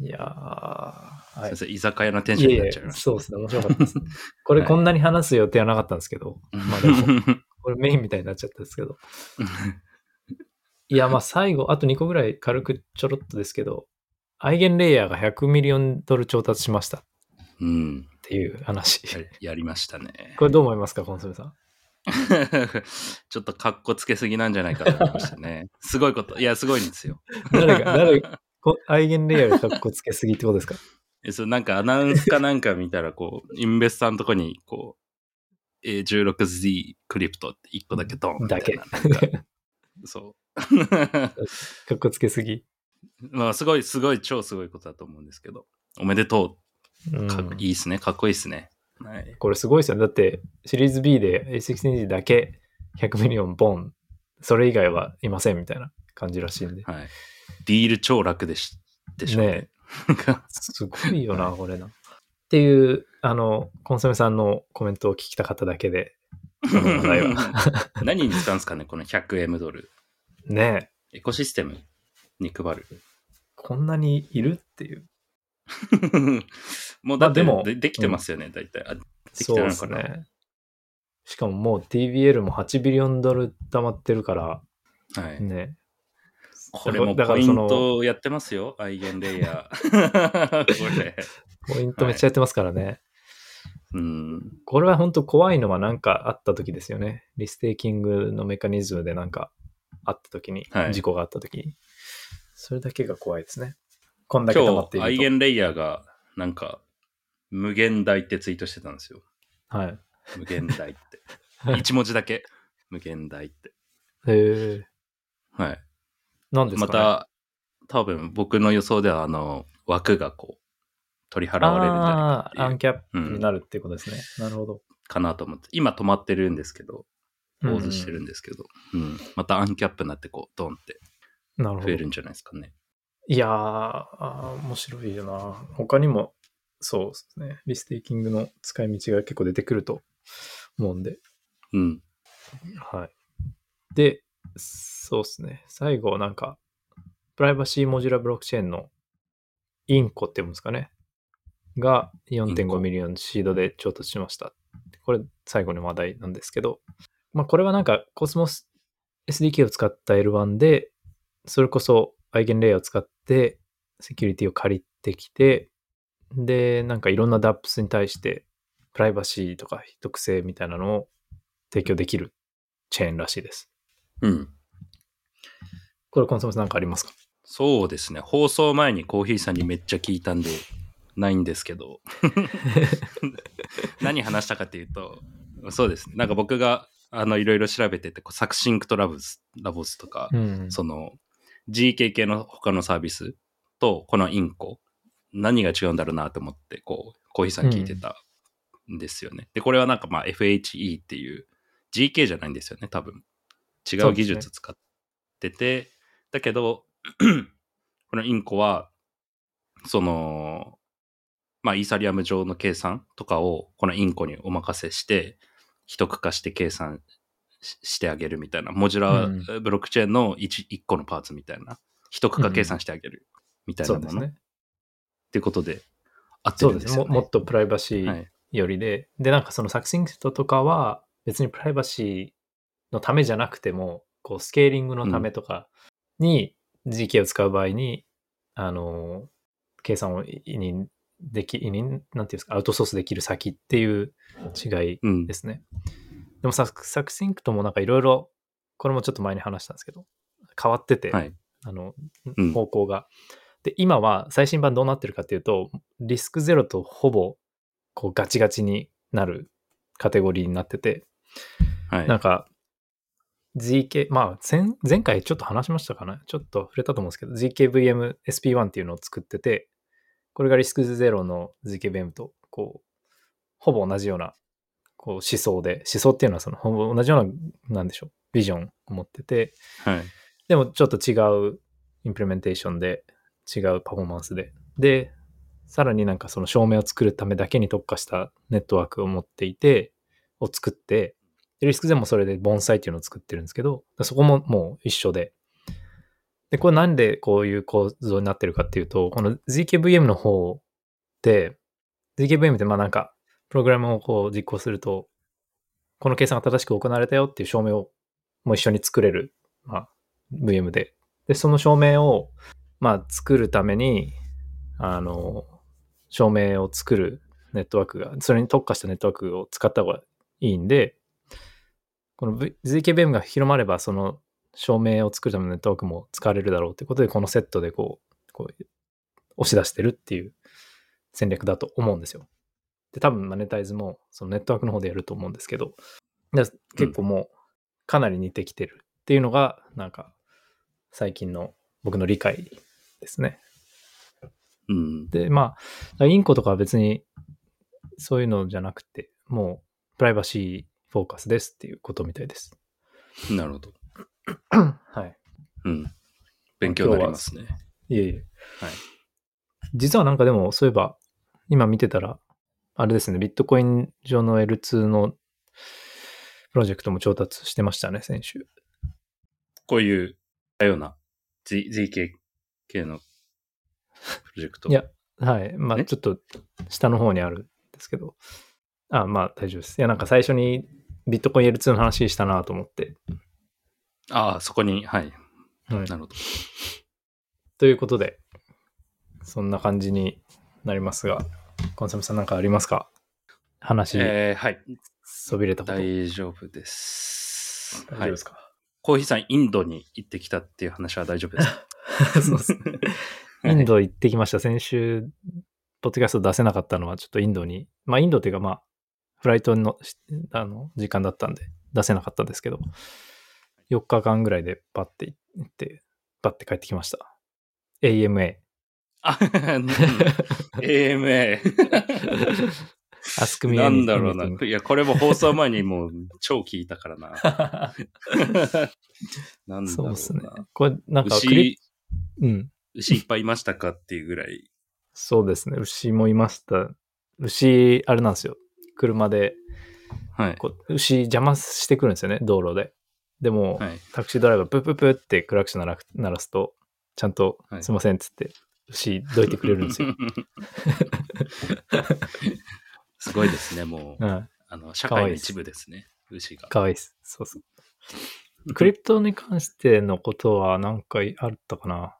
いやー、はい先。生、居酒屋のテンションになっちゃいましそうですね、面白かったです。<laughs> これはいこんなに話す予定はなかったんですけど、た。まあでも、これメインみたいになっちゃったんですけど。いや、まあ最後、あと2個ぐらい軽くちょろっとですけど、アイゲンレイヤーが100ミリオンドル調達しましたっうん。ていう話。ややりましたね。これどう思いますか、コンソメさん？<laughs> ちょっとカッコつけすぎなんじゃないかと思いましたね。<laughs> すごいこと。いや、すごいんですよ。誰が、誰が、こアイゲンレイヤーが格好つけすぎってことですか？<laughs> えそうなんかアナウンスかなんか見たら、こう、インベスターのとこに、こう、えー 16Z クリプトって1個だけドンみたいな。なんかそう。格好つけすぎ。まあ、すごい、すごい、超すごいことだと思うんですけど。おめでとうんう。かいいっすね。かっこいいっすね。はい。これすごいですよね。だって、シリーズ B で A16 だけ100ミリオンボン、それ以外はいませんみたいな感じらしいんで。はい。ディール超楽でし、でしょうねね。すごいよな、これな。っていう、あの、コンソメさんのコメントを聞きたかっただけで。<laughs> 何に使うんですかね、この 100M ドル。ねえ、エコシステムに配る。こんなにいるっていう。<laughs> もうだってまあでもでできてますよね、大体。あできそうでてるのかな、すね。しかももう TBL も8ビリオンドル溜まってるから、はい。ね。これもだからポインそのトやってますよ、アイゲンレイヤー。<laughs> これ。ポイントめっちゃやってますからね。うん。これは本当怖いのはなんかあった時ですよね。リステーキングのメカニズムでなんかあった時に、はい事故があった時に。それだけが怖いですね。こんだけ溜ま今日、っていると。アイゲンレイヤーが、なんか、無限大ってツイートしてたんですよ。はい。無限大って。<laughs> 一文字だけ。無限大って。へえ。はい。なんですか、ね、また、多分僕の予想では、あの、枠がこう、取り払われるんじゃないかああ、アンキャップになるっていうことですね。なるほど。かなと思って。今止まってるんですけど、ポーズしてるんで。ですけど、うん。またアンキャップになってこう、ドンって。増えるんじゃないですかね。いやー面白いよな。他にも、そうですね。リステーキングの使い道が結構出てくると思うんで。うん。はい。で、そうですね。最後、なんか、プライバシーモジュラブロックチェーンの Inco っていうんですかね。が Inco 4.5ミリオンシードで調達しました。これ、最後の話題なんですけど、まあ、これはなんか、 Cosmos SDK を使った L1 で、それこそ EigenLayer を使って、セキュリティを借りてきて、で、なんかいろんな DApps に対して、プライバシーとか秘匿性みたいなのを提供できるチェーンらしいです。うん。これ、コンソメさんなんかありますか？そうですね。放送前にコーヒーさんにめっちゃ聞いたんで、ないんですけど。<laughs> 何話したかっていうと、そうですね。なんか僕が、あの、いろいろ調べてて、こうサクシンクトラブス、ラボスとか、うん。その、GK 系の他のサービスと、このインコ、何が違うんだろうなと思って、こう、コーヒーさん聞いてたんですよね。で、これはなんかまあ FHE っていう GK じゃないんですよね、多分。違う技術使ってて、だけど、<clears throat> このインコは、その、まあ、イーサリアム上の計算とかをこのインコにお任せして、秘匿化して計算ししてあげるみたいな、モジュラーブロックチェーンの 1, 一個のパーツみたいな、秘匿化計算してあげるみたいなもの、っそうですね。てことで、合ってそうでね。るんですすよね。ももっとプライバシーはい。よりで、で、なんかそのサクシンクトとかは別にプライバシーのためじゃなくても、こう、スケーリングのためとかに GK を使う場合に、あの、計算を委任でき、委任、なんていうんですか、アウトソースできる先っていう違いうんで。すね。でもサクサクシンクトもなんかいろいろ、これもちょっと前に話したんですけど、変わってて、はい。あのうん、方向が。で、今は最新版どうなってるかっていうと、リスクゼロとほぼこうガチガチになるカテゴリーになってて、はい。なんか ZK、まあ前前回ちょっと話しましたかな？ちょっと触れたと思うんですけど、ZKVM SP1 っていうのを作ってて、これがリスクゼロの ZKVM とこう、ほぼ同じようなこう思想で、思想っていうのはそのほぼ同じような、なんでしょう、ビジョンを持ってて、はい。でもちょっと違うインプレメンテーションで、違うパフォーマンスで。で、さらになんかその証明を作るためだけに特化したネットワークを持っていて、を作って、でリスクゼもそれで盆栽っていうのを作ってるんですけど、そこももう一緒で。で、これなんでこういう構造になってるかっていうと、この ZKVM の方で、ZKVM ってまあなんか、プログラムをこう実行すると、この計算が正しく行われたよっていう証明をもう一緒に作れる、まあ、VM で。で、その証明を、まあ、作るために、あの、証明を作るネットワークが、それに特化したネットワークを使った方がいいんで、この V- ZKVM が広まれば、その証明を作るためのネットワークも使われるだろうということで、このセットでこう、こう押し出してるっていう戦略だと思うんですよ。で、多分マネタイズもそのネットワークの方でやると思うんですけど、で結構もうかなり似てきてるっていうのが、なんか最近の僕の理解ですね。うん。で、まあ、インコとかは別にそういうのじゃなくて、もうプライバシーフォーカスですっていうことみたいです。なるほど。<coughs> はい。うん。勉強になりますね。いえいえ。はい。実はなんかでも、そういえば、今見てたら、あれですね、ビットコイン上の L2 のプロジェクトも調達してましたね、先週。こういう、ような Z- ZK 系のプロジェクト。いや、はい。まあ、え？ちょっと下の方にあるんですけど。あまあ、大丈夫です。いや、なんか最初にビットコイン L2 の話したなと思って。ああ、そこに、はい。はいなるほど。ということで、そんな感じになりますが、コンサムさんなんかありますか？話、えー、はい。そびれたこと。大丈夫です。大丈夫ですか、コーヒーさん、インドに行ってきたっていう話は大丈夫ですか <laughs> そうですね。インド行ってきました。先週、ポッドキャスト出せなかったのは、ちょっとインドに、まあ、インドっていうか、まあ、フライトのしあの時間だったんで、出せなかったんですけど、4日間ぐらいでパッて行って、パッて帰ってきました。AMA。あ、うん AMA。Ask me なんだろうな。いや、これも放送前にもう超聞いたからな。<laughs> なんだろうな。そうですね。これ、なんか牛、うん。牛いっぱいいましたかっていうぐらい。そうですね。牛もいました。牛、あれなんですよ。車で、はい。牛邪魔してくるんですよね、道路で。でも、はい。タクシードライバープップップッってクラクション鳴ら鳴らすと、ちゃんとはいすいませんっつって、牛どいてくれるんですよ。<laughs> すごいですね、もう。はい。あの、社会の一部ですね、牛が。かわいいです。そうそう。クリプトに関してのことは何回あったかな？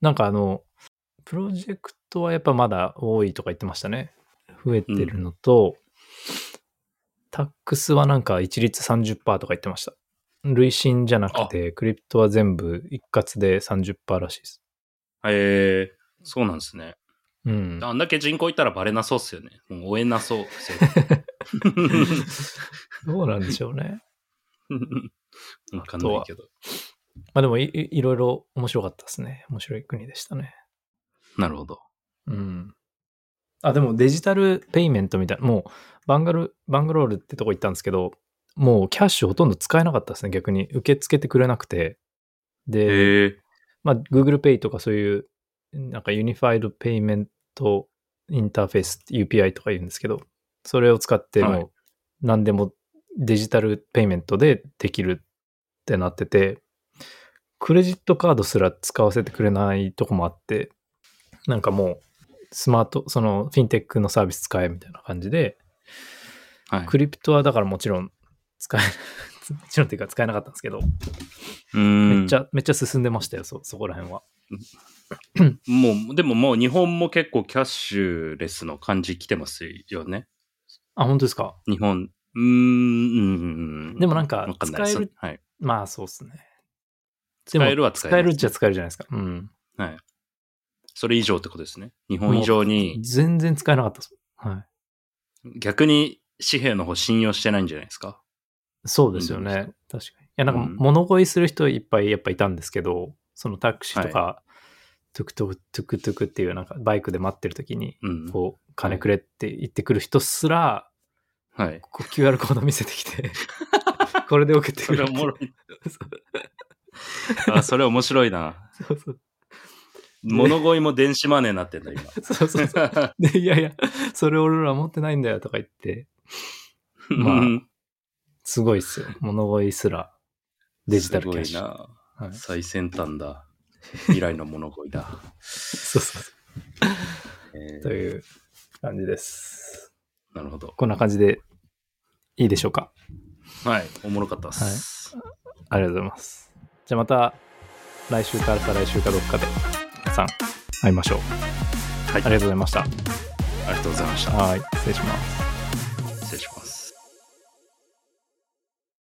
なんかあの、プロジェクトはやっぱまだ多いとか言ってましたね。増えてるのと、タックスはなんか一律30%とか言ってました。累進じゃなくて、クリプトは全部一括で30%らしいです。えー、そうなんですね。うん。あんだけ人口いたらバレなそうっすよね。もう追えなそう。<laughs> どうなんでしょうね。<laughs> わかんないけど。まあでもいいいろいろ面白かったですね。面白い国でしたね。なるほど。うん。あ、でもデジタルペイメントみたいな、もうバンガル、バンガロールってとこ行ったんですけど、もうキャッシュほとんど使えなかったですね、逆に。受け付けてくれなくて。で、まあ Google Pay とかそういう、なんか Unified Payment Interface UPI とか言うんですけど、それを使ってはいもう何でもデジタルペイメントでできるってなってて、クレジットカードすら使わせてくれないとこもあって、なんかもうスマート、そのフィンテックのサービス使えみたいな感じで、はい。クリプトはだからもちろん使え、もちろんっていうか使えなかったんですけど、うん。めっちゃ、めっちゃ進んでましたよ、そ、そこら辺は。もう、でももう日本も結構キャッシュレスの感じ来てますよね。あ、本当ですか？日本。うーん、うん。でもなんか使えるはい。まあ、そうっすね。で使もえるは使える。使えるっちゃ使えるじゃないですか。うん。はい。それ以上ってことですね。日本以上に、全然使えなかったです。はい。逆に紙幣の方信用してないんじゃないですか？そうですよね。確かに。いや、なんかうん物乞いする人いっぱいやっぱいたんですけど、そのタクシーとか、トゥクトゥクトゥクトゥクっていうなんかバイクで待ってる時に、うん。こう、金くれって言ってくる人すら、はい。QR コード見せてきて、<laughs> これで送ってそくれって。れおもろい。あ、それ面白いな。そうそう物乞いも電子マネーになってんだ、今。<laughs> そうそうそう。で、いやいや、それ俺ら持ってないんだよとか言って、<laughs> まあうんすごいっすよ。物乞いすらデジタルキャッシュ。すごいな。はい、最先端だ。未来の物乞いだ。<laughs> そうそうそえう。という感じです。ーなるほど。こんな感じでいいでしょうか？はい。おもろかったっす。ありがとうございます。じゃあまた来週から再来週かどっかで皆さん会いましょう。はい。ありがとうございました。ありがとうございました。はい、失礼します。